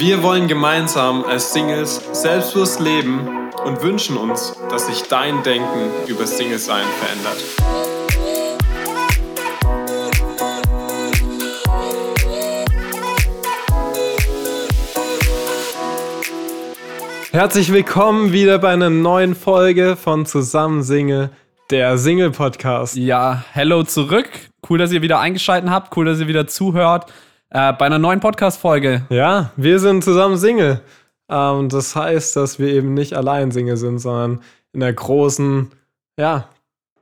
Wir wollen gemeinsam als Singles selbstbewusst leben und wünschen uns, dass sich dein Denken über Single-Sein verändert. Herzlich willkommen wieder bei einer neuen Folge von Zusammen Single, der Single-Podcast. Ja, hello zurück. Cool, dass ihr wieder eingeschaltet habt. Cool, dass ihr wieder zuhört äh, bei einer neuen Podcast-Folge. Ja, wir sind zusammen Single. Ähm, das heißt, dass wir eben nicht allein Single sind, sondern in einer großen, ja,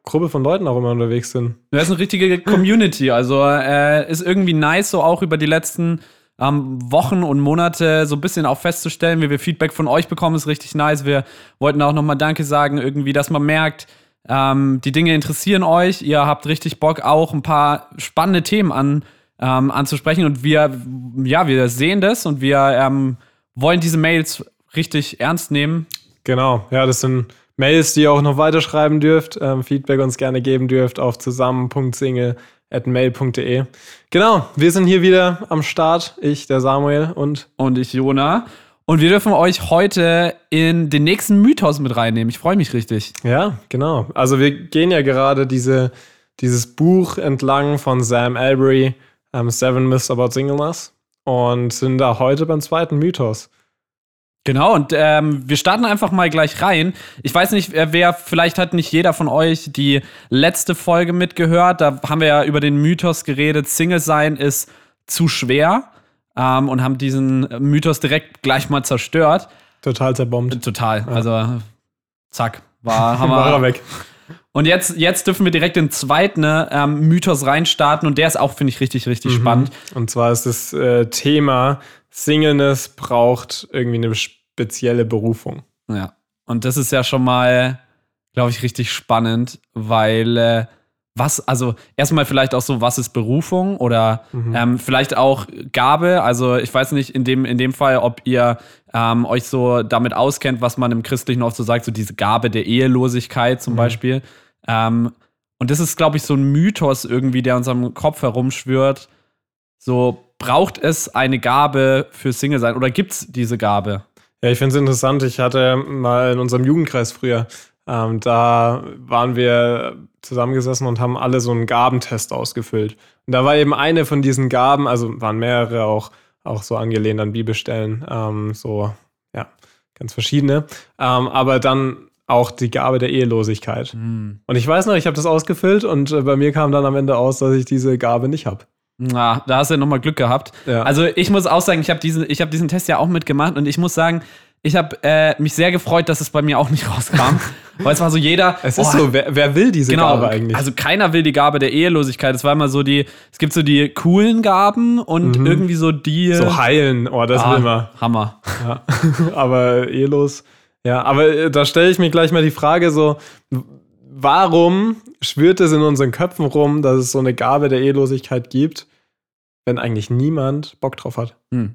Gruppe von Leuten auch immer unterwegs sind. Das ist eine richtige Community. Also äh, ist irgendwie nice, so auch über die letzten ähm, Wochen und Monate so ein bisschen auch festzustellen, wie wir Feedback von euch bekommen, ist richtig nice. Wir wollten auch nochmal Danke sagen, irgendwie, dass man merkt, ähm, die Dinge interessieren euch. Ihr habt richtig Bock, auch ein paar spannende Themen an, ähm, anzusprechen. Und wir, ja, wir sehen das und wir ähm, wollen diese Mails richtig ernst nehmen. Genau, ja, das sind Mails, die ihr auch noch weiterschreiben dürft, ähm, Feedback uns gerne geben dürft auf zusammen.single.mail.de. Genau, wir sind hier wieder am Start. Ich, der Samuel und. Und ich, Jona. Und wir dürfen euch heute in den nächsten Mythos mit reinnehmen. Ich freue mich richtig. Ja, genau. Also wir gehen ja gerade diese, dieses Buch entlang von Sam Albury, um, Seven Myths About Singleness, und sind da heute beim zweiten Mythos. Genau, und ähm, wir starten einfach mal gleich rein. Ich weiß nicht, wer, vielleicht hat nicht jeder von euch die letzte Folge mitgehört. Da haben wir ja über den Mythos geredet, Single sein ist zu schwer ähm, und haben diesen Mythos direkt gleich mal zerstört. Total zerbombt. Total. Ja. Also, zack, war, haben wir. war er weg. Und jetzt, jetzt dürfen wir direkt den zweiten ähm, Mythos reinstarten und der ist auch, finde ich, richtig, richtig mhm. spannend. Und zwar ist das äh, Thema, Singleness braucht irgendwie eine spezielle Berufung. Ja. Und das ist ja schon mal, glaube ich, richtig spannend, weil äh, was, also erstmal vielleicht auch so, was ist Berufung oder mhm. ähm, vielleicht auch Gabe. Also ich weiß nicht in dem, in dem Fall, ob ihr ähm, euch so damit auskennt, was man im Christlichen oft so sagt, so diese Gabe der Ehelosigkeit zum mhm. Beispiel. Ähm, und das ist, glaube ich, so ein Mythos irgendwie, der uns am Kopf herumschwört. So, braucht es eine Gabe für Single sein oder gibt es diese Gabe? Ja, ich finde es interessant. Ich hatte mal in unserem Jugendkreis früher, ähm, da waren wir zusammengesessen und haben alle so einen Gabentest ausgefüllt. Und da war eben eine von diesen Gaben, also waren mehrere auch, auch so angelehnt an Bibelstellen, ähm, so, ja, ganz verschiedene. Ähm, aber dann auch die Gabe der Ehelosigkeit. Mhm. Und ich weiß noch, ich habe das ausgefüllt und äh, bei mir kam dann am Ende aus, dass ich diese Gabe nicht habe. Na, da hast du ja nochmal Glück gehabt. Ja. Also ich muss auch sagen, ich habe diesen, hab diesen Test ja auch mitgemacht und ich muss sagen, ich habe äh, mich sehr gefreut, dass es bei mir auch nicht rauskam. weil es war so jeder. Es ist oh, so, wer, wer, will diese genau, Gabe eigentlich? Also keiner will die Gabe der Ehelosigkeit. Es war immer so die, es gibt so die coolen Gaben und mhm. irgendwie so die. So heilen, oh, das ah, will man. Hammer. Ja. aber ehelos. Ja, aber äh, da stelle ich mir gleich mal die Frage so, warum schwört es in unseren Köpfen rum, dass es so eine Gabe der Ehelosigkeit gibt, wenn eigentlich niemand Bock drauf hat? Hm.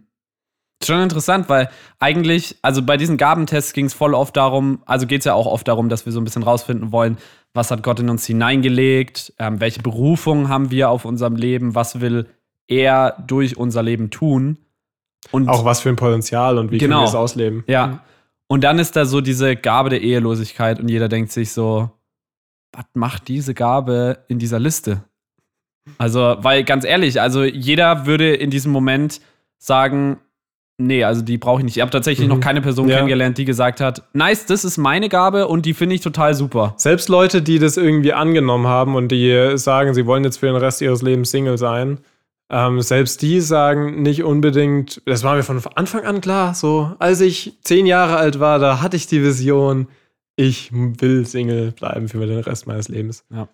Schon interessant, weil eigentlich, also bei diesen Gabentests ging es voll oft darum, also geht es ja auch oft darum, dass wir so ein bisschen rausfinden wollen, was hat Gott in uns hineingelegt, ähm, welche Berufung haben wir auf unserem Leben, was will er durch unser Leben tun. Und auch was für ein Potenzial und wie genau, können wir es ausleben. Ja. Und dann ist da so diese Gabe der Ehelosigkeit und jeder denkt sich so, was macht diese Gabe in dieser Liste? Also, weil ganz ehrlich, also jeder würde in diesem Moment sagen, nee, also die brauche ich nicht. Ich habe tatsächlich mhm. noch keine Person ja. kennengelernt, die gesagt hat, nice, das ist meine Gabe und die finde ich total super. Selbst Leute, die das irgendwie angenommen haben und die sagen, sie wollen jetzt für den Rest ihres Lebens Single sein, ähm, selbst die sagen nicht unbedingt, das war mir von Anfang an klar, so als ich zehn Jahre alt war, da hatte ich die Vision, ich will Single bleiben für den Rest meines Lebens. Ja.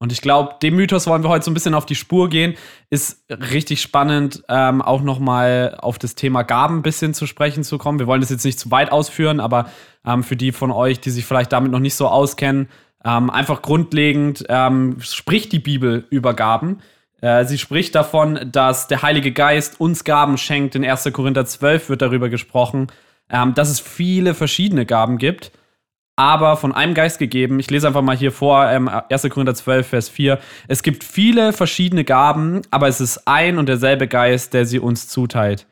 Und ich glaube, dem Mythos wollen wir heute so ein bisschen auf die Spur gehen. Ist richtig spannend, ähm, auch nochmal auf das Thema Gaben ein bisschen zu sprechen zu kommen. Wir wollen das jetzt nicht zu weit ausführen, aber ähm, für die von euch, die sich vielleicht damit noch nicht so auskennen, ähm, einfach grundlegend ähm, spricht die Bibel über Gaben. Äh, sie spricht davon, dass der Heilige Geist uns Gaben schenkt. In 1. Korinther 12 wird darüber gesprochen, ähm, dass es viele verschiedene Gaben gibt aber von einem Geist gegeben. Ich lese einfach mal hier vor, ähm, 1. Korinther 12, Vers 4. Es gibt viele verschiedene Gaben, aber es ist ein und derselbe Geist, der sie uns zuteilt.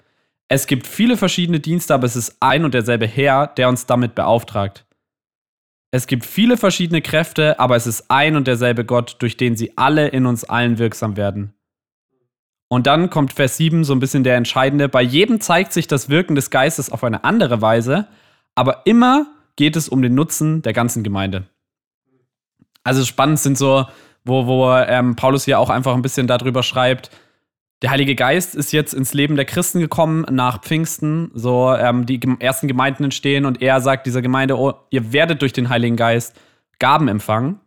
Es gibt viele verschiedene Dienste, aber es ist ein und derselbe Herr, der uns damit beauftragt. Es gibt viele verschiedene Kräfte, aber es ist ein und derselbe Gott, durch den sie alle in uns allen wirksam werden. Und dann kommt Vers 7 so ein bisschen der entscheidende. Bei jedem zeigt sich das Wirken des Geistes auf eine andere Weise, aber immer geht es um den Nutzen der ganzen Gemeinde. Also spannend sind so, wo, wo ähm, Paulus hier auch einfach ein bisschen darüber schreibt, der Heilige Geist ist jetzt ins Leben der Christen gekommen nach Pfingsten, so ähm, die ersten Gemeinden entstehen und er sagt dieser Gemeinde, oh, ihr werdet durch den Heiligen Geist Gaben empfangen,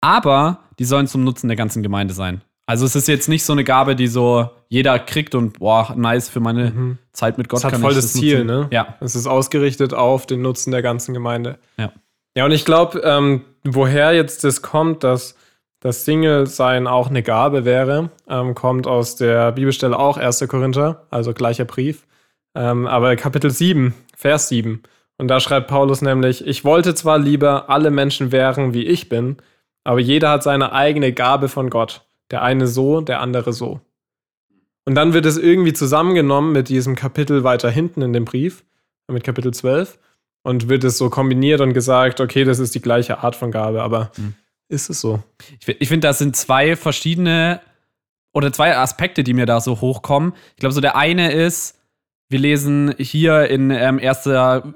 aber die sollen zum Nutzen der ganzen Gemeinde sein. Also es ist jetzt nicht so eine Gabe, die so jeder kriegt und boah, nice für meine mhm. Zeit mit Gott. Das hat voll das, Ziel, ne? Ja. Es ist ausgerichtet auf den Nutzen der ganzen Gemeinde. Ja. Ja, und ich glaube, ähm, woher jetzt das kommt, dass das Single-Sein auch eine Gabe wäre, ähm, kommt aus der Bibelstelle auch 1. Korinther, also gleicher Brief, ähm, aber Kapitel 7, Vers 7. Und da schreibt Paulus nämlich, ich wollte zwar lieber alle Menschen wären, wie ich bin, aber jeder hat seine eigene Gabe von Gott. Der eine so, der andere so. Und dann wird es irgendwie zusammengenommen mit diesem Kapitel weiter hinten in dem Brief, mit Kapitel 12, und wird es so kombiniert und gesagt, okay, das ist die gleiche Art von Gabe, aber mhm ist es so. Ich, ich finde, das sind zwei verschiedene oder zwei Aspekte, die mir da so hochkommen. Ich glaube, so der eine ist, wir lesen hier in, ähm, 1.,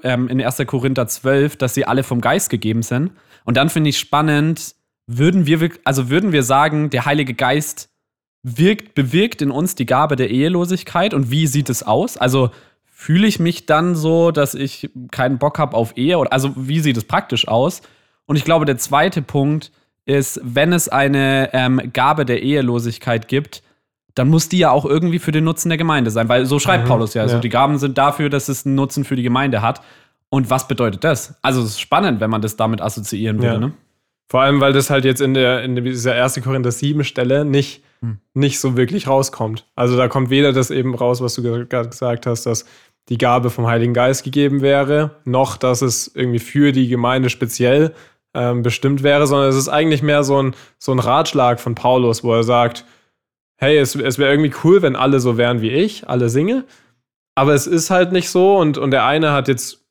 ähm, in 1. Korinther 12, dass sie alle vom Geist gegeben sind. Und dann finde ich spannend, würden wir, also würden wir sagen, der Heilige Geist wirkt, bewirkt in uns die Gabe der Ehelosigkeit und wie sieht es aus? Also fühle ich mich dann so, dass ich keinen Bock habe auf Ehe? Oder, also wie sieht es praktisch aus? Und ich glaube, der zweite Punkt ist, wenn es eine ähm, Gabe der Ehelosigkeit gibt, dann muss die ja auch irgendwie für den Nutzen der Gemeinde sein, weil so schreibt mhm, Paulus ja. Also ja. die Gaben sind dafür, dass es einen Nutzen für die Gemeinde hat. Und was bedeutet das? Also es ist spannend, wenn man das damit assoziieren würde. Ja. Ne? Vor allem, weil das halt jetzt in, der, in dieser 1. Korinther 7 Stelle nicht, hm. nicht so wirklich rauskommt. Also da kommt weder das eben raus, was du gerade gesagt hast, dass die Gabe vom Heiligen Geist gegeben wäre, noch dass es irgendwie für die Gemeinde speziell ähm, bestimmt wäre, sondern es ist eigentlich mehr so ein, so ein Ratschlag von Paulus, wo er sagt, hey, es, es wäre irgendwie cool, wenn alle so wären wie ich, alle Single, aber es ist halt nicht so und, und der eine hat jetzt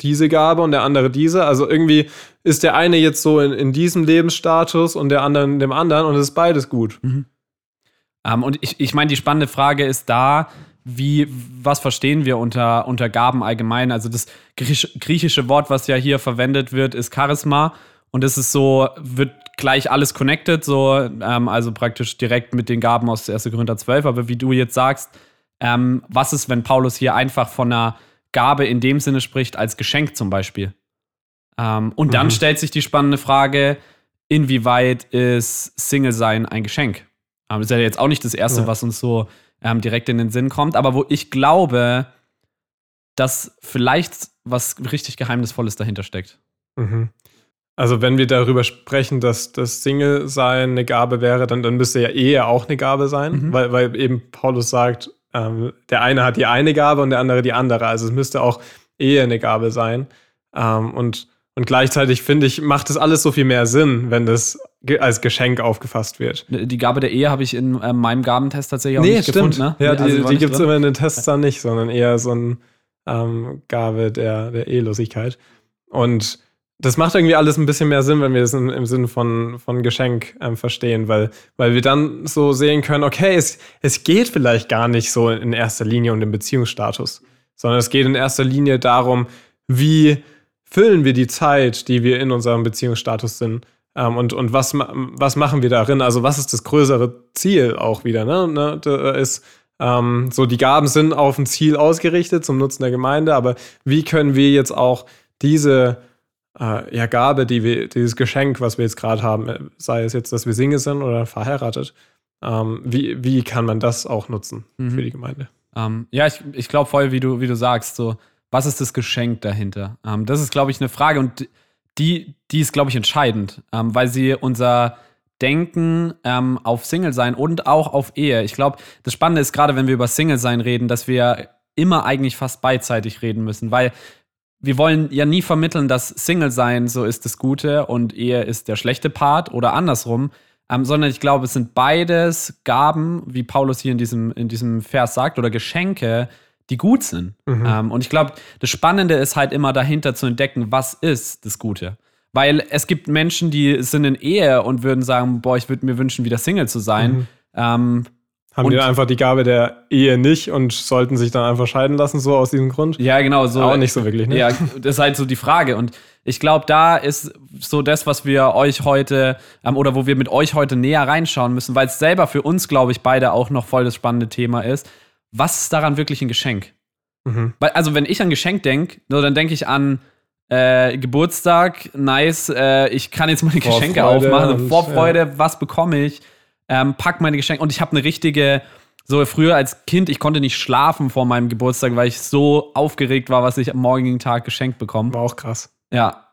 diese Gabe und der andere diese. Also irgendwie ist der eine jetzt so in, in diesem Lebensstatus und der andere in dem anderen und es ist beides gut. Mhm. Ähm, und ich, ich meine, die spannende Frage ist da, wie, was verstehen wir unter, unter Gaben allgemein? Also das griechische Wort, was ja hier verwendet wird, ist Charisma. Und es ist so, wird gleich alles connected, so, ähm, also praktisch direkt mit den Gaben aus 1. Korinther 12. Aber wie du jetzt sagst, ähm, was ist, wenn Paulus hier einfach von einer Gabe in dem Sinne spricht, als Geschenk zum Beispiel? Ähm, und dann mhm. stellt sich die spannende Frage, inwieweit ist Single-Sein ein Geschenk? Ähm, das ist ja jetzt auch nicht das Erste, ja. was uns so ähm, direkt in den Sinn kommt, aber wo ich glaube, dass vielleicht was richtig Geheimnisvolles dahinter steckt. Mhm. Also wenn wir darüber sprechen, dass das Single-Sein eine Gabe wäre, dann, dann müsste ja Ehe auch eine Gabe sein, mhm. weil, weil eben Paulus sagt, ähm, der eine hat die eine Gabe und der andere die andere. Also es müsste auch Ehe eine Gabe sein. Ähm, und und gleichzeitig finde ich, macht es alles so viel mehr Sinn, wenn das als Geschenk aufgefasst wird. Die Gabe der Ehe habe ich in äh, meinem Gabentest tatsächlich auch nee, nicht stimmt. gefunden. Ne? Ja, die, also die gibt es immer in den Tests dann nicht, sondern eher so eine ähm, Gabe der, der Ehelosigkeit. Und das macht irgendwie alles ein bisschen mehr Sinn, wenn wir es im, im Sinne von, von Geschenk ähm, verstehen, weil, weil wir dann so sehen können, okay, es, es geht vielleicht gar nicht so in erster Linie um den Beziehungsstatus, sondern es geht in erster Linie darum, wie füllen wir die Zeit, die wir in unserem Beziehungsstatus sind? Ähm, und und was, was machen wir darin? Also, was ist das größere Ziel auch wieder? Ne? ne? Da ist ähm, so, die Gaben sind auf ein Ziel ausgerichtet zum Nutzen der Gemeinde, aber wie können wir jetzt auch diese äh, ja, Gabe, die wir, dieses Geschenk, was wir jetzt gerade haben, äh, sei es jetzt, dass wir Single sind oder verheiratet, ähm, wie, wie kann man das auch nutzen mhm. für die Gemeinde? Ähm, ja, ich, ich glaube voll, wie du, wie du sagst, so was ist das Geschenk dahinter? Ähm, das ist, glaube ich, eine Frage und die, die ist, glaube ich, entscheidend, ähm, weil sie unser Denken ähm, auf Single sein und auch auf Ehe. Ich glaube, das Spannende ist gerade, wenn wir über Single sein reden, dass wir immer eigentlich fast beidseitig reden müssen, weil wir wollen ja nie vermitteln, dass Single sein so ist das Gute und Ehe ist der schlechte Part oder andersrum, ähm, sondern ich glaube, es sind beides Gaben, wie Paulus hier in diesem, in diesem Vers sagt, oder Geschenke, die gut sind. Mhm. Ähm, und ich glaube, das Spannende ist halt immer dahinter zu entdecken, was ist das Gute. Weil es gibt Menschen, die sind in Ehe und würden sagen, boah, ich würde mir wünschen, wieder Single zu sein. Mhm. Ähm, haben die einfach die Gabe der Ehe nicht und sollten sich dann einfach scheiden lassen, so aus diesem Grund? Ja, genau. So, Auch nicht so wirklich, ne? Ja, das ist halt so die Frage. Und ich glaube, da ist so das, was wir euch heute ähm, oder wo wir mit euch heute näher reinschauen müssen, weil es selber für uns, glaube ich, beide auch noch voll das spannende Thema ist. Was ist daran wirklich ein Geschenk? Mhm. Weil, also, wenn ich an Geschenk denke, so, dann denke ich an äh, Geburtstag, nice, äh, ich kann jetzt meine Geschenke Vorfreude aufmachen. Vorfreude, ja. was bekomme ich? ähm, pack meine Geschenke. Und ich habe eine richtige, so früher als Kind, ich konnte nicht schlafen vor meinem Geburtstag, weil ich so aufgeregt war, was ich am morgigen Tag geschenkt bekomme. War auch krass. Ja.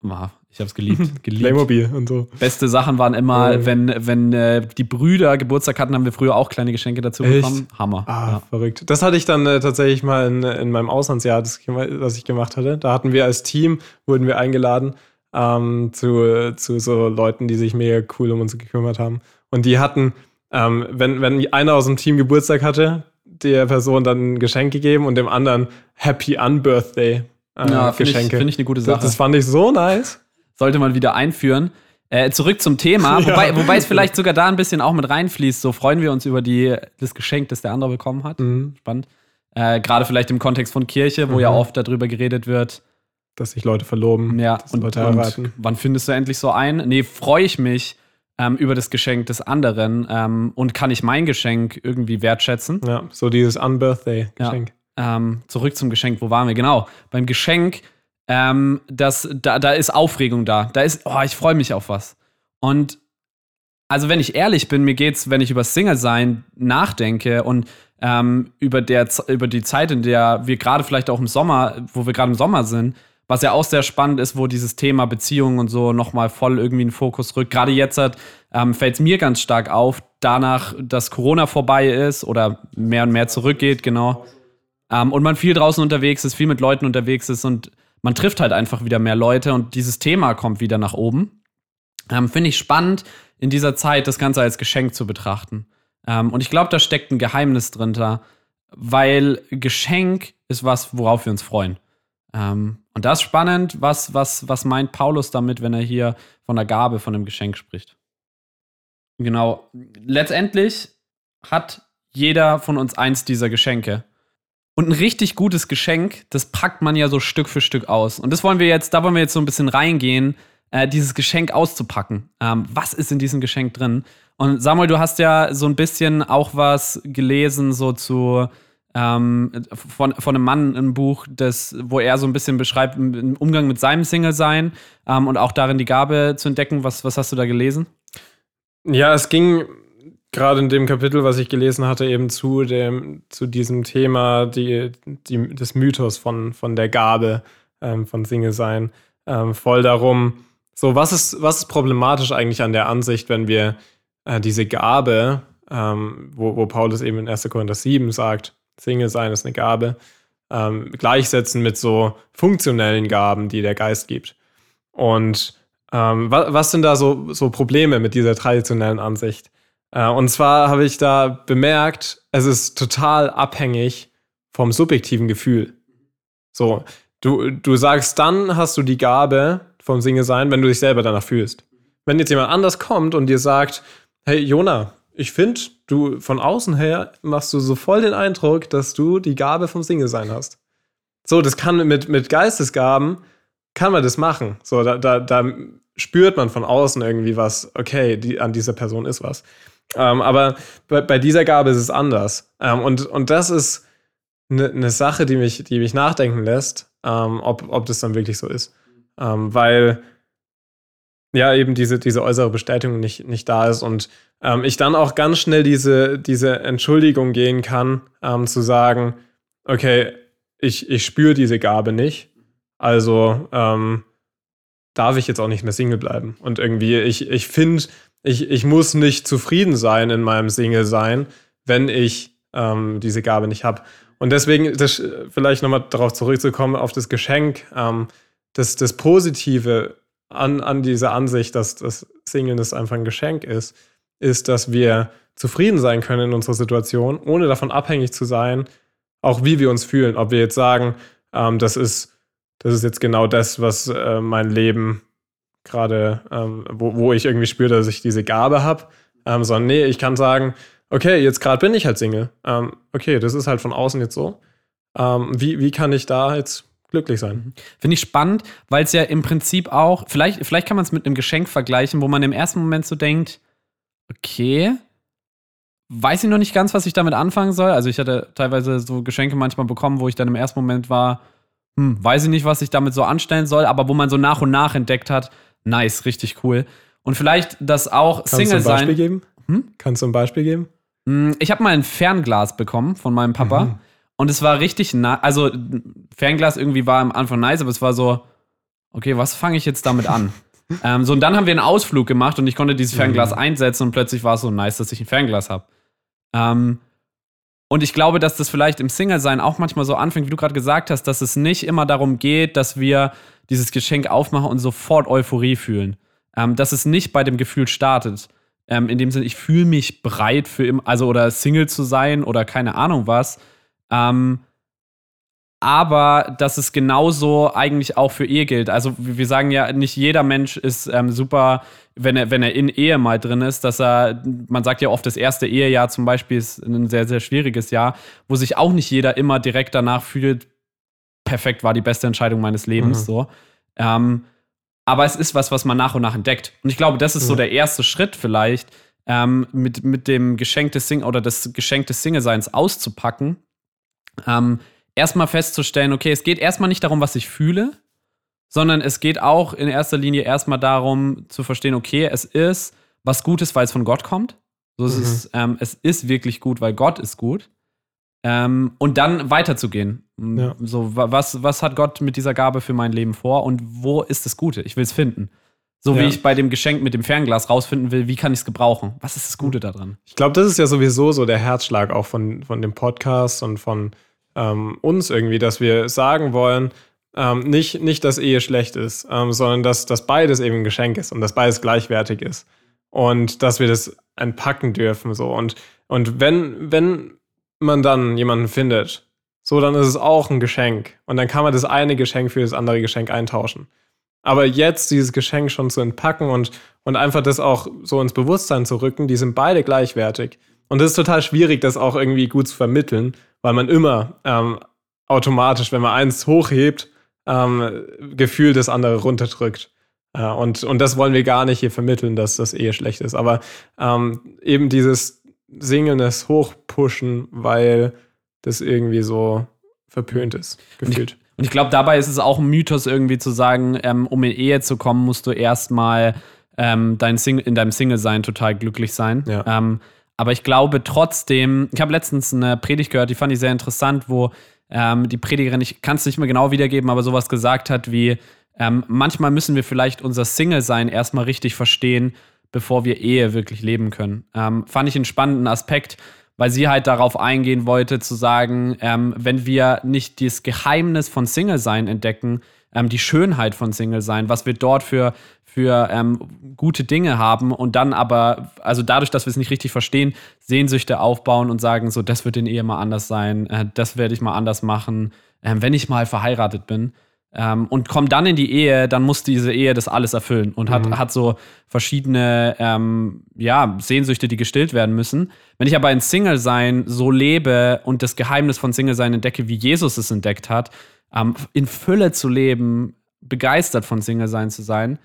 War, ich habe es geliebt, geliebt. Playmobil und so. Beste Sachen waren immer, ja. wenn, wenn äh, die Brüder Geburtstag hatten, haben wir früher auch kleine Geschenke dazu Echt? bekommen. Hammer. Ah, ja. verrückt. Das hatte ich dann äh, tatsächlich mal in, in meinem Auslandsjahr, das, das ich gemacht hatte. Da hatten wir als Team, wurden wir eingeladen ähm, zu, zu so Leuten, die sich mega cool um uns gekümmert haben. Und die hatten, ähm, wenn, wenn einer aus dem Team Geburtstag hatte, der Person dann ein Geschenk gegeben und dem anderen Happy Unbirthday äh, ja, find Geschenke. Finde ich eine gute Sache. Das, das, fand ich so nice. Sollte man wieder einführen. Äh, zurück zum Thema, ja. wobei, wobei es vielleicht sogar da ein bisschen auch mit reinfließt. So freuen wir uns über die, das Geschenk, das der andere bekommen hat. Mhm. Spannend. Äh, Gerade vielleicht im Kontext von Kirche, wo mhm. ja oft darüber geredet wird. Dass sich Leute verloben, ja, und, Leute heiraten. wann findest du endlich so ein? Nee, freue ich mich ähm, über das Geschenk des anderen ähm, und kann ich mein Geschenk irgendwie wertschätzen. Ja, so dieses Unbirthday-Geschenk. Ja, ähm, zurück zum Geschenk, wo waren wir? Genau, beim Geschenk, ähm, das, da, da ist Aufregung da. Da ist, oh, ich freue mich auf was. Und also, wenn ich ehrlich bin, mir geht's, wenn ich über Single-Sein nachdenke und ähm, über, der, über die Zeit, in der wir gerade vielleicht auch im Sommer, wo wir gerade im Sommer sind, was ja auch sehr spannend ist, wo dieses Thema Beziehungen und so nochmal voll irgendwie in den Fokus rückt. Gerade jetzt ähm, fällt es mir ganz stark auf, danach, dass Corona vorbei ist oder mehr und mehr zurückgeht, genau. Ähm, und man viel draußen unterwegs ist, viel mit Leuten unterwegs ist und man trifft halt einfach wieder mehr Leute und dieses Thema kommt wieder nach oben. Ähm, Finde ich spannend, in dieser Zeit das Ganze als Geschenk zu betrachten. Ähm, und ich glaube, da steckt ein Geheimnis drin, weil Geschenk ist was, worauf wir uns freuen. Ähm, und das ist spannend, was, was, was meint Paulus damit, wenn er hier von der Gabe, von dem Geschenk spricht. Genau. Letztendlich hat jeder von uns eins dieser Geschenke. Und ein richtig gutes Geschenk, das packt man ja so Stück für Stück aus. Und das wollen wir jetzt, da wollen wir jetzt so ein bisschen reingehen, äh, dieses Geschenk auszupacken. Ähm, was ist in diesem Geschenk drin? Und Samuel, du hast ja so ein bisschen auch was gelesen, so zu ähm, von, von einem Mann ein Buch, das, wo er so ein bisschen beschreibt, im Umgang mit seinem Single-Sein ähm, und auch darin die Gabe zu entdecken. Was, was hast du da gelesen? Ja, es ging gerade in dem Kapitel, was ich gelesen hatte, eben zu, dem, zu diesem Thema die, die, des Mythos von, von der Gabe ähm, von Single-Sein. Ähm, voll darum, so, was ist, was ist problematisch eigentlich an der Ansicht, wenn wir äh, diese Gabe, ähm, wo, wo Paulus eben in 1. Korinther 7 sagt, Single sein ist eine Gabe, ähm, gleichsetzen mit so funktionellen Gaben, die der Geist gibt. Und ähm, was, was, sind da so, so Probleme mit dieser traditionellen Ansicht? Äh, und zwar habe ich da bemerkt, es ist total abhängig vom subjektiven Gefühl. So, du, du sagst, dann hast du die Gabe vom Single sein, wenn du dich selber danach fühlst. Wenn jetzt jemand anders kommt und dir sagt, hey Jona, ich finde, du von außen her machst du so voll den Eindruck, dass du die Gabe vom Single sein hast. So, das kann mit, mit Geistesgaben, kann man das machen. So, da, da, da spürt man von außen irgendwie was, okay, die, an dieser Person ist was. Ähm, aber bei, bei, dieser Gabe ist es anders. Ähm, und, und das ist eine ne Sache, die mich, die mich nachdenken lässt, ähm, ob, ob das dann wirklich so ist. Ähm, weil ja eben diese, diese äußere Bestätigung nicht, nicht da ist und ähm, ich dann auch ganz schnell diese, diese Entschuldigung gehen kann, ähm, zu sagen, okay, ich, ich spüre diese Gabe nicht, also darf ich jetzt auch nicht mehr Single bleiben. Und irgendwie, ich, ich finde, ich, ich muss nicht zufrieden sein in meinem Single sein, wenn ich ähm, diese Gabe nicht habe. Und deswegen, das, vielleicht nochmal darauf zurückzukommen, auf das Geschenk, ähm, das, das Positive an, an dieser Ansicht, dass das Singleness einfach ein Geschenk ist, ist, dass wir zufrieden sein können in unserer Situation, ohne davon abhängig zu sein, auch wie wir uns fühlen. Ob wir jetzt sagen, ähm, das, ist, das ist jetzt genau das, was äh, mein Leben gerade, ähm, wo, wo ich irgendwie spüre, dass ich diese Gabe habe, ähm, sondern nee, ich kann sagen, okay, jetzt gerade bin ich halt Single. Ähm, okay, das ist halt von außen jetzt so. Ähm, wie, wie kann ich da jetzt glücklich sein? Mhm. Finde ich spannend, weil es ja im Prinzip auch, vielleicht, vielleicht kann man es mit einem Geschenk vergleichen, wo man im ersten Moment so denkt, okay, weiß ich noch nicht ganz, was ich damit anfangen soll. Also ich hatte teilweise so Geschenke manchmal bekommen, wo ich dann im ersten Moment war, hm, weiß ich nicht, was ich damit so anstellen soll, aber wo man so nach und nach entdeckt hat, nice, richtig cool. Und vielleicht das auch Kannst Single du ein Beispiel sein. geben? Hm? Kannst du ein Beispiel geben? Hm, Ich habe mal ein Fernglas bekommen von meinem Papa Mhm. und es war richtig nice. Also Fernglas irgendwie war am Anfang nice, aber es war so, okay, was fange ich jetzt damit an? ähm, so und dann haben wir einen Ausflug gemacht und ich konnte dieses Fernglas Mhm. einsetzen und plötzlich war es so nice, dass ich ein Fernglas habe. Ähm, und ich glaube, dass das vielleicht im Single-Sein auch manchmal so anfängt, wie du gerade gesagt hast, dass es nicht immer darum geht, dass wir dieses Geschenk aufmachen und sofort Euphorie fühlen. Ähm, dass es nicht bei dem Gefühl startet. Ähm, in dem Sinne, ich fühle mich bereit für im, also oder Single zu sein oder keine Ahnung was. Ähm, aber dass es genauso eigentlich auch für Ehe gilt. Also wir sagen ja, nicht jeder Mensch ist ähm, super, wenn er, wenn er in Ehe mal drin ist, dass er, man sagt ja oft, das erste Ehejahr zum Beispiel ist ein sehr, sehr schwieriges Jahr, wo sich auch nicht jeder immer direkt danach fühlt, perfekt war die beste Entscheidung meines Lebens, Mhm. so. Ähm, aber es ist was, was man nach und nach entdeckt. Und ich glaube, das ist so Ja. der erste Schritt vielleicht, ähm, mit, mit dem Geschenk des Sing oder das Geschenk des Single-Seins auszupacken. Ähm, erstmal festzustellen, okay, es geht erstmal nicht darum, was ich fühle, sondern es geht auch in erster Linie erstmal darum zu verstehen, okay, es ist was Gutes, weil es von Gott kommt. So es Mhm. ist ähm, es ist wirklich gut, weil Gott ist gut. Ähm, und dann weiterzugehen. Ja. So, wa- was, was hat Gott mit dieser Gabe für mein Leben vor und wo ist das Gute? Ich will es finden. So wie Ja. ich bei dem Geschenk mit dem Fernglas rausfinden will, wie kann ich es gebrauchen? Was ist das Gute daran? Ich glaube, das ist ja sowieso so der Herzschlag auch von, von dem Podcast und von ähm, uns irgendwie, dass wir sagen wollen, ähm, nicht, nicht, dass Ehe schlecht ist, ähm, sondern dass, dass beides eben ein Geschenk ist und dass beides gleichwertig ist. Und dass wir das entpacken dürfen. So. Und, und wenn, wenn man dann jemanden findet, so, dann ist es auch ein Geschenk. Und dann kann man das eine Geschenk für das andere Geschenk eintauschen. Aber jetzt dieses Geschenk schon zu entpacken und, und einfach das auch so ins Bewusstsein zu rücken, die sind beide gleichwertig. Und es ist total schwierig, das auch irgendwie gut zu vermitteln, weil man immer ähm, automatisch, wenn man eins hochhebt, ähm, Gefühl das andere runterdrückt. Äh, und, und das wollen wir gar nicht hier vermitteln, dass das Ehe schlecht ist. Aber ähm, eben dieses Singen, das Hochpushen, weil das irgendwie so verpönt ist, gefühlt. Und ich glaube, dabei ist es auch ein Mythos irgendwie zu sagen, ähm, um in Ehe zu kommen, musst du erstmal ähm, dein Sing in deinem Single-Sein total glücklich sein. Ja. Ähm, aber ich glaube trotzdem, ich habe letztens eine Predigt gehört, die fand ich sehr interessant, wo ähm, die Predigerin, ich kann es nicht mehr genau wiedergeben, aber sowas gesagt hat wie, ähm, manchmal müssen wir vielleicht unser Single-Sein erstmal richtig verstehen, bevor wir Ehe wirklich leben können. Ähm, fand ich einen spannenden Aspekt, weil sie halt darauf eingehen wollte, zu sagen, ähm, wenn wir nicht das Geheimnis von Single-Sein entdecken, ähm, die Schönheit von Single-Sein, was wir dort für, für ähm, gute Dinge haben und dann aber, also dadurch, dass wir es nicht richtig verstehen, Sehnsüchte aufbauen und sagen, so, das wird in Ehe mal anders sein, äh, das werde ich mal anders machen, ähm, wenn ich mal verheiratet bin. Ähm, und kommt dann in die Ehe, dann muss diese Ehe das alles erfüllen und hat, Mhm. hat so verschiedene ähm, ja, Sehnsüchte, die gestillt werden müssen. Wenn ich aber in Single-Sein so lebe und das Geheimnis von Single-Sein entdecke, wie Jesus es entdeckt hat, ähm, in Fülle zu leben, begeistert von Single-Sein zu sein,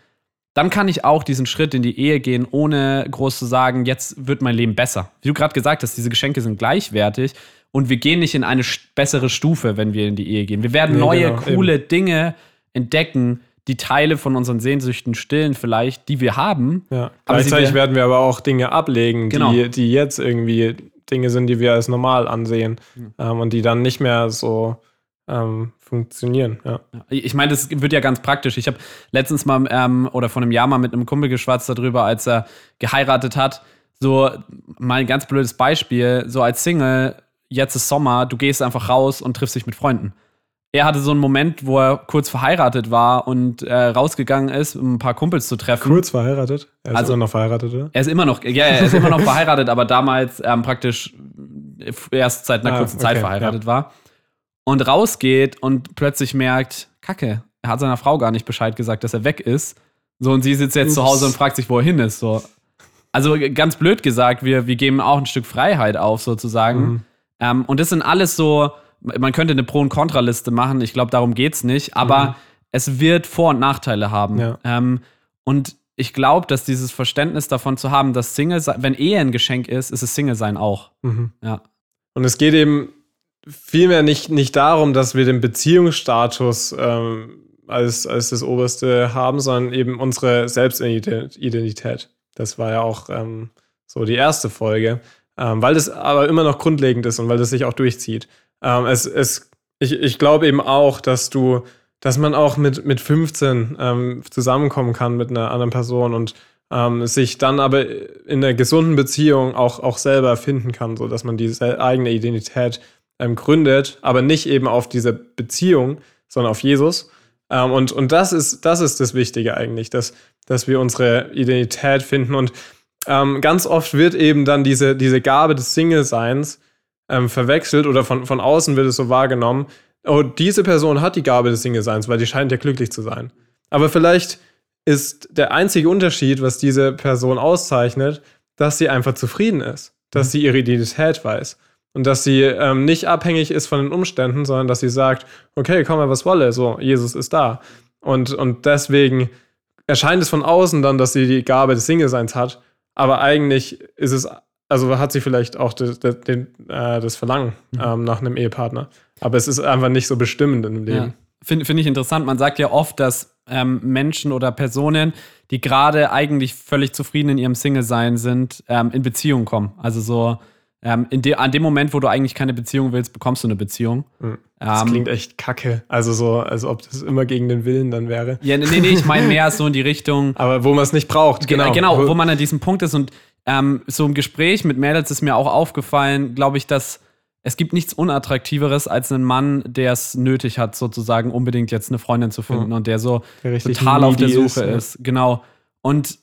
dann kann ich auch diesen Schritt in die Ehe gehen, ohne groß zu sagen, jetzt wird mein Leben besser. Wie du gerade gesagt hast, diese Geschenke sind gleichwertig und wir gehen nicht in eine bessere Stufe, wenn wir in die Ehe gehen. Wir werden Nee, neue, genau, coole Dinge entdecken, die Teile von unseren Sehnsüchten stillen, vielleicht, die wir haben. Ja. Gleichzeitig werden wir aber auch Dinge ablegen, Genau. die, die jetzt irgendwie Dinge sind, die wir als normal ansehen Mhm. ähm, und die dann nicht mehr so ähm, funktionieren. Ja. Ich meine, das wird ja ganz praktisch. Ich habe letztens mal ähm, oder vor einem Jahr mal mit einem Kumpel geschwatzt darüber, als er geheiratet hat. So mal ein ganz blödes Beispiel. So als Single, jetzt ist Sommer, du gehst einfach raus und triffst dich mit Freunden. Er hatte so einen Moment, wo er kurz verheiratet war und äh, rausgegangen ist, um ein paar Kumpels zu treffen. Kurz verheiratet. Er ist Also- immer noch verheiratet, oder? Er ist immer noch, ja, er ist immer noch verheiratet, aber damals ähm, praktisch erst seit einer Ah, kurzen Zeit okay, verheiratet war. Und rausgeht und plötzlich merkt, Kacke, er hat seiner Frau gar nicht Bescheid gesagt, dass er weg ist. So, und sie sitzt jetzt Ups. zu Hause und fragt sich, wo er hin ist. So. Also ganz blöd gesagt, wir, wir geben auch ein Stück Freiheit auf, sozusagen. Mhm. Ähm, und das sind alles so, man könnte eine Pro- und Kontraliste machen, ich glaube, darum geht es nicht, aber mhm. es wird Vor- und Nachteile haben. Ja. Ähm, und ich glaube, dass dieses Verständnis davon zu haben, dass Single sein, wenn Ehe ein Geschenk ist, ist es Single sein auch. Mhm. Ja. Und es geht eben vielmehr nicht, nicht darum, dass wir den Beziehungsstatus ähm, als, als das Oberste haben, sondern eben unsere Selbstidentität. Das war ja auch ähm, so die erste Folge, ähm, weil das aber immer noch grundlegend ist und weil das sich auch durchzieht. Ähm, es, es, ich ich glaube eben auch, dass du, dass man auch mit, mit 15 ähm, zusammenkommen kann mit einer anderen Person und ähm, sich dann aber in einer gesunden Beziehung auch, auch selber finden kann, so dass man diese eigene Identität ähm, gründet, aber nicht eben auf diese Beziehung, sondern auf Jesus. Ähm, und und das, ist, das ist das Wichtige eigentlich, dass, dass wir unsere Identität finden. Und ähm, ganz oft wird eben dann diese, diese Gabe des Single-Seins ähm, verwechselt oder von, von außen wird es so wahrgenommen. Oh, diese Person hat die Gabe des Single-Seins, weil die scheint ja glücklich zu sein. Aber vielleicht ist der einzige Unterschied, was diese Person auszeichnet, dass sie einfach zufrieden ist, dass mhm. sie ihre Identität weiß. Und dass sie ähm, nicht abhängig ist von den Umständen, sondern dass sie sagt, okay, komm mal, was wolle, so, Jesus ist da. Und, und deswegen erscheint es von außen dann, dass sie die Gabe des Single-Seins hat, aber eigentlich ist es, also hat sie vielleicht auch das, das, äh, das Verlangen mhm. ähm, nach einem Ehepartner. Aber es ist einfach nicht so bestimmend im Leben. Ja. Finde find ich interessant. Man sagt ja oft, dass ähm, Menschen oder Personen, die gerade eigentlich völlig zufrieden in ihrem Single-Sein sind, ähm, in Beziehung kommen. Also so ähm, de an dem Moment, wo du eigentlich keine Beziehung willst, bekommst du eine Beziehung. Mhm. Das ähm, klingt echt kacke. Also so, als ob das immer gegen den Willen dann wäre. Ja, nee, nee, ich meine mehr so in die Richtung. Aber wo man es nicht braucht, genau. Genau, wo man an diesem Punkt ist. Und ähm, so im Gespräch mit Mädels ist mir auch aufgefallen, glaube ich, dass es gibt nichts Unattraktiveres als einen Mann, der es nötig hat, sozusagen unbedingt jetzt eine Freundin zu finden mhm. und der so der total auf der Suche ist. ist. Genau. Und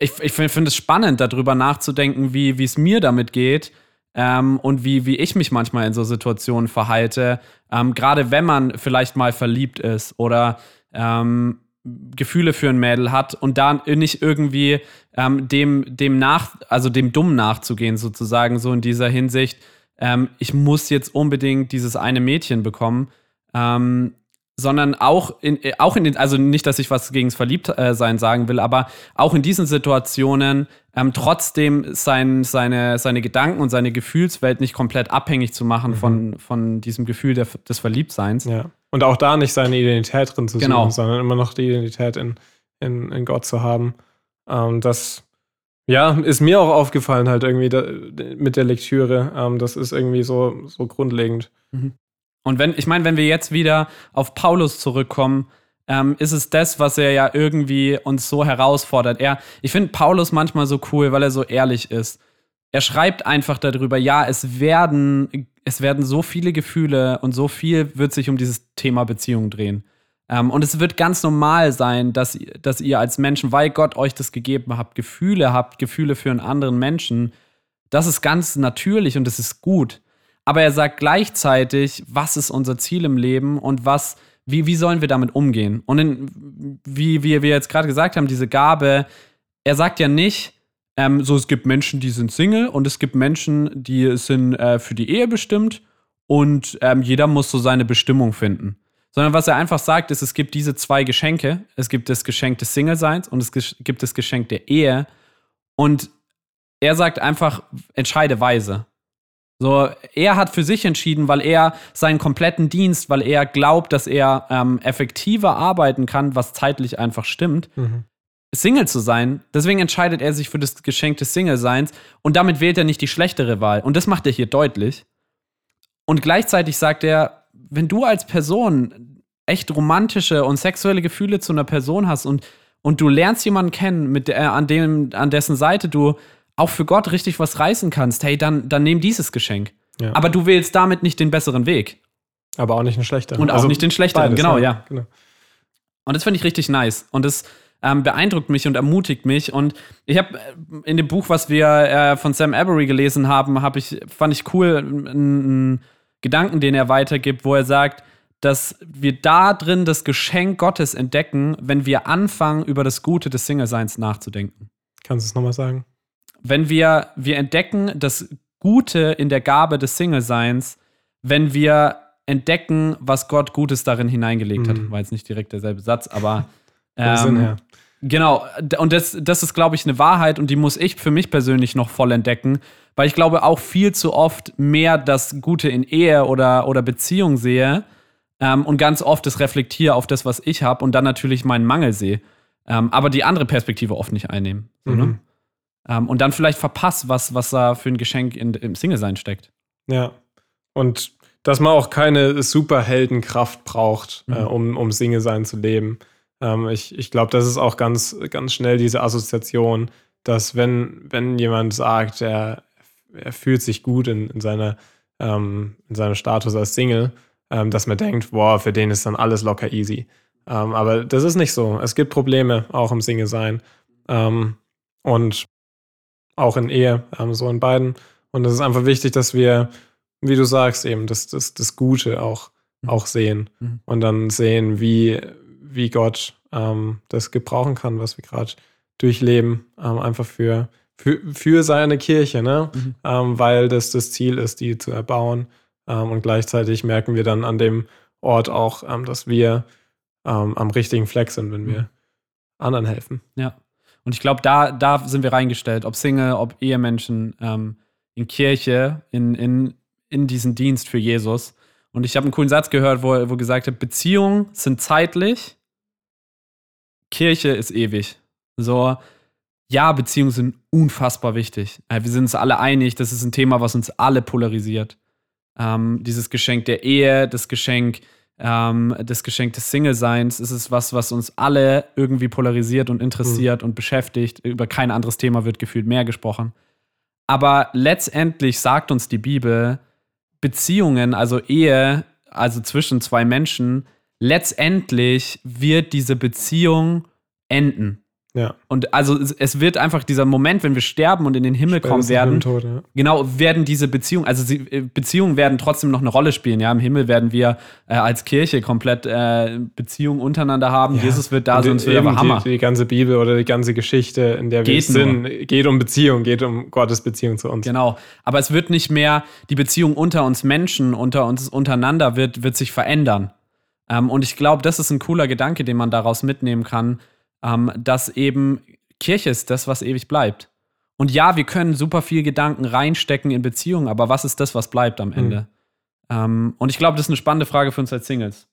ich, ich finde es spannend, darüber nachzudenken, wie es mir damit geht ähm, und wie, wie ich mich manchmal in so Situationen verhalte. Ähm, Gerade wenn man vielleicht mal verliebt ist oder ähm, Gefühle für ein Mädel hat und da nicht irgendwie ähm, dem, dem nach, also dem Dumm nachzugehen, sozusagen, so in dieser Hinsicht, ähm, ich muss jetzt unbedingt dieses eine Mädchen bekommen. Ähm, sondern auch in, äh, auch in den, also nicht, dass ich was gegen das Verliebtsein sagen will, aber auch in diesen Situationen ähm, trotzdem sein, seine, seine Gedanken und seine Gefühlswelt nicht komplett abhängig zu machen mhm. von, von diesem Gefühl der, des Verliebtseins. Ja. Und auch da nicht seine Identität drin zu genau. suchen, sondern immer noch die Identität in, in, in Gott zu haben. Ähm, das ja, ist mir auch aufgefallen halt irgendwie da, mit der Lektüre. Ähm, das ist irgendwie so, so grundlegend. Mhm. Und wenn, ich meine, wenn wir jetzt wieder auf Paulus zurückkommen, ähm, ist es das, was er ja irgendwie uns so herausfordert. Er, ich finde Paulus manchmal so cool, weil er so ehrlich ist. Er schreibt einfach darüber, ja, es werden, es werden so viele Gefühle und so viel wird sich um dieses Thema Beziehung drehen. Ähm, und es wird ganz normal sein, dass, dass ihr als Menschen, weil Gott euch das gegeben habt, Gefühle habt, Gefühle für einen anderen Menschen. Das ist ganz natürlich und das ist gut aber er sagt gleichzeitig, was ist unser Ziel im Leben und was, wie, wie sollen wir damit umgehen? Und in, wie, wie wir jetzt gerade gesagt haben, diese Gabe, er sagt ja nicht, ähm, so es gibt Menschen, die sind Single und es gibt Menschen, die sind äh, für die Ehe bestimmt und ähm, jeder muss so seine Bestimmung finden. Sondern was er einfach sagt, ist, es gibt diese zwei Geschenke. Es gibt das Geschenk des Single-Seins und es gibt das Geschenk der Ehe. Und er sagt einfach, entscheide weise. So, er hat für sich entschieden, weil er seinen kompletten Dienst, weil er glaubt, dass er ähm, effektiver arbeiten kann, was zeitlich einfach stimmt, mhm. Single zu sein. Deswegen entscheidet er sich für das Geschenk des Single-Seins und damit wählt er nicht die schlechtere Wahl. Und das macht er hier deutlich. Und gleichzeitig sagt er, wenn du als Person echt romantische und sexuelle Gefühle zu einer Person hast und, und du lernst jemanden kennen, mit der, an, dem, an dessen Seite du auch für Gott richtig was reißen kannst, hey, dann, dann nimm dieses Geschenk. Ja. Aber du wählst damit nicht den besseren Weg. Aber auch nicht den schlechteren. Und auch also nicht den schlechteren, beides, genau, ja. Genau. Und das finde ich richtig nice. Und das ähm, beeindruckt mich und ermutigt mich. Und ich habe äh, in dem Buch, was wir äh, von Sam Avery gelesen haben, habe ich, fand ich cool, ein, ein Gedanken, den er weitergibt, wo er sagt, dass wir da drin das Geschenk Gottes entdecken, wenn wir anfangen, über das Gute des Single-Seins nachzudenken. Kannst du es nochmal sagen? Wenn wir, wir entdecken das Gute in der Gabe des Single-Seins, wenn wir entdecken, was Gott Gutes darin hineingelegt hat. Mhm. War jetzt nicht direkt derselbe Satz, aber Vom Sinn ähm, her. Genau, und das, das ist, glaube ich, eine Wahrheit und die muss ich für mich persönlich noch voll entdecken, weil ich glaube auch viel zu oft mehr das Gute in Ehe oder, oder Beziehung sehe ähm, und ganz oft das reflektiere auf das, was ich habe und dann natürlich meinen Mangel sehe, ähm, aber die andere Perspektive oft nicht einnehmen. So, ne? Ähm, und dann vielleicht verpasst, was, was da für ein Geschenk in, im Single-Sein steckt. Ja. Und dass man auch keine Superheldenkraft braucht, Mhm. äh, um, um Single-Sein zu leben. Ähm, ich ich glaube, das ist auch ganz, ganz schnell diese Assoziation, dass wenn, wenn jemand sagt, er, er fühlt sich gut in, in, seiner, ähm, in seinem Status als Single, ähm, dass man denkt, boah, für den ist dann alles locker easy. Ähm, aber das ist nicht so. Es gibt Probleme auch im Single-Sein. Ähm, und auch in Ehe, ähm, so in beiden. Und es ist einfach wichtig, dass wir, wie du sagst, eben das, das, das Gute auch, Mhm. auch sehen Mhm. und dann sehen, wie, wie Gott ähm, das gebrauchen kann, was wir gerade durchleben, ähm, einfach für, für, für seine Kirche, ne? Mhm. Ähm, weil das das Ziel ist, die zu erbauen. Ähm, und gleichzeitig merken wir dann an dem Ort auch, ähm, dass wir ähm, am richtigen Fleck sind, wenn wir Mhm. anderen helfen. Ja. Und ich glaube, da, da sind wir reingestellt, ob Single, ob Ehemenschen, ähm, in Kirche, in, in, in diesen Dienst für Jesus. Und ich habe einen coolen Satz gehört, wo, wo gesagt hat, Beziehungen sind zeitlich, Kirche ist ewig. So, ja, Beziehungen sind unfassbar wichtig. Äh, Wir sind uns alle einig, das ist ein Thema, was uns alle polarisiert. Ähm, dieses Geschenk der Ehe, das Geschenk, ähm, das Geschenk des Single-Seins, es ist was, was uns alle irgendwie polarisiert und interessiert und beschäftigt. Über kein anderes Thema wird gefühlt mehr gesprochen. Aber letztendlich sagt uns die Bibel, Beziehungen, also Ehe, also zwischen zwei Menschen, letztendlich wird diese Beziehung enden. Ja. Und also es- wird einfach dieser Moment, wenn wir sterben und in den Himmel kommen Spätestens werden, mit dem Tod, ja. genau, werden diese Beziehungen, also sie, äh, Beziehungen werden trotzdem noch eine Rolle spielen. Ja, im Himmel werden wir äh, als Kirche komplett äh, Beziehungen untereinander haben. Ja. Jesus wird da Und es wird aber Hammer. Die, die ganze Bibel oder die ganze Geschichte, in der wir Geht sind, geht um Beziehung, geht um Gottes Beziehung zu uns. Genau. Aber es wird nicht mehr, die Beziehung unter uns Menschen, unter uns untereinander wird, wird sich verändern. Ähm, und ich glaube, das ist ein cooler Gedanke, den man daraus mitnehmen kann, ähm, dass eben Kirche ist das, was ewig bleibt. Und ja, wir können super viel Gedanken reinstecken in Beziehungen, aber was ist das, was bleibt am Ende? Ähm, und ich glaube, das ist eine spannende Frage für uns als Singles.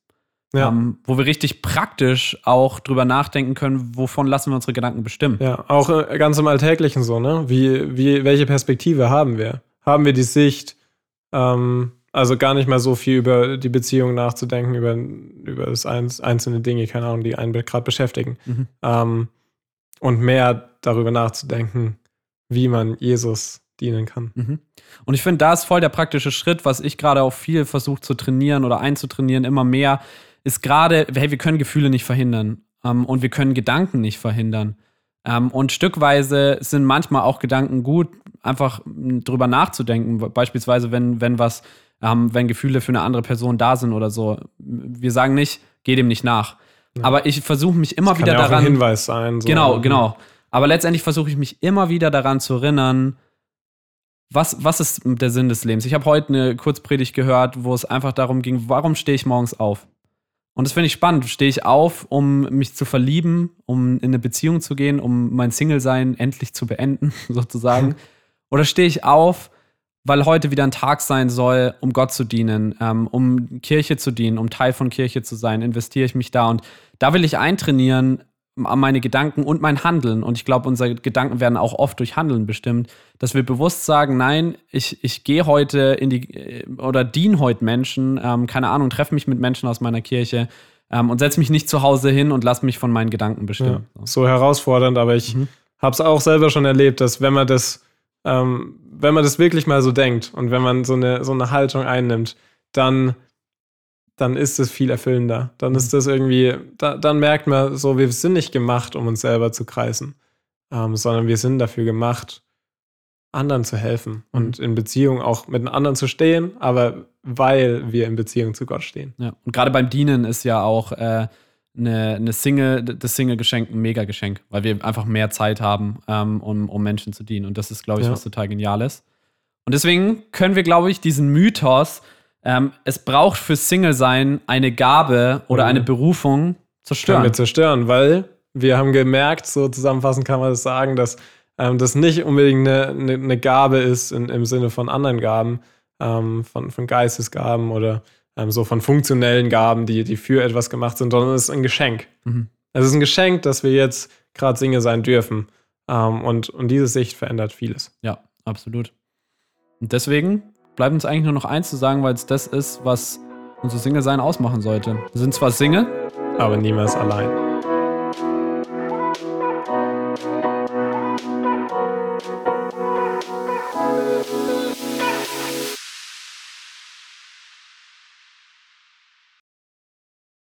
Ja. Ähm, wo wir richtig praktisch auch drüber nachdenken können, wovon lassen wir unsere Gedanken bestimmen. Ja, auch äh, ganz im Alltäglichen so, ne? Wie, wie, welche Perspektive haben wir? Haben wir die Sicht, ähm, also gar nicht mal so viel über die Beziehung nachzudenken, über, über das einzelne Dinge, keine Ahnung, die einen gerade beschäftigen. Mhm. Ähm, und mehr darüber nachzudenken, wie man Jesus dienen kann. Mhm. Und ich finde, da ist voll der praktische Schritt, was ich gerade auch viel versuche zu trainieren oder einzutrainieren, immer mehr, ist gerade, hey, wir können Gefühle nicht verhindern ähm, und wir können Gedanken nicht verhindern. Ähm, und stückweise sind manchmal auch Gedanken gut, einfach m, drüber nachzudenken. Beispielsweise, wenn, wenn was, ähm, wenn Gefühle für eine andere Person da sind oder so. Wir sagen nicht, geh dem nicht nach. Aber ich versuche mich immer Kann wieder ja auch daran. ein Hinweis sein. So. Genau, genau. Aber letztendlich versuche ich mich immer wieder daran zu erinnern, was, was ist der Sinn des Lebens? Ich habe heute eine Kurzpredigt gehört, wo es einfach darum ging, warum stehe ich morgens auf? Und das finde ich spannend. Stehe ich auf, um mich zu verlieben, um in eine Beziehung zu gehen, um mein Single-Sein endlich zu beenden, sozusagen? Oder stehe ich auf, weil heute wieder ein Tag sein soll, um Gott zu dienen, ähm, um Kirche zu dienen, um Teil von Kirche zu sein, investiere ich mich da. Und da will ich eintrainieren an meine Gedanken und mein Handeln. Und ich glaube, unsere Gedanken werden auch oft durch Handeln bestimmt, dass wir bewusst sagen, nein, ich, ich gehe heute in die äh, oder diene heute Menschen, ähm, keine Ahnung, treffe mich mit Menschen aus meiner Kirche ähm, und setze mich nicht zu Hause hin und lasse mich von meinen Gedanken Ja, bestimmen. so herausfordernd, aber ich Mhm. habe es auch selber schon erlebt, dass wenn man das, ähm, wenn man das wirklich mal so denkt und wenn man so eine, so eine Haltung einnimmt, dann, dann ist es viel erfüllender. Dann ist das irgendwie, da, dann merkt man so, wir sind nicht gemacht, um uns selber zu kreisen, ähm, sondern wir sind dafür gemacht, anderen zu helfen und in Beziehung auch mit anderen zu stehen, aber weil wir in Beziehung zu Gott stehen. Ja. Und gerade beim Dienen ist ja auch äh, eine, eine Single, das Single-Geschenk ein Mega-Geschenk, weil wir einfach mehr Zeit haben, ähm, um, um Menschen zu dienen. Und das ist, glaube ich, Ja. was total Geniales. Und deswegen können wir, glaube ich, diesen Mythos, ähm, es braucht für Single-Sein eine Gabe oder Mhm. eine Berufung Können zerstören. wir zerstören, weil wir haben gemerkt, so zusammenfassend kann man das sagen, dass ähm, das nicht unbedingt eine, eine, eine Gabe ist in, im Sinne von anderen Gaben, ähm, von, von Geistesgaben oder ähm, so von funktionellen Gaben, die, die für etwas gemacht sind, sondern es ist ein Geschenk. Mhm. Es ist ein Geschenk, dass wir jetzt gerade Single sein dürfen. Ähm, und, und diese Sicht verändert vieles. Ja, absolut. Und deswegen bleibt uns eigentlich nur noch eins zu sagen, weil es das ist, was unser Single-Sein ausmachen sollte. Wir sind zwar Single, Aber niemals allein.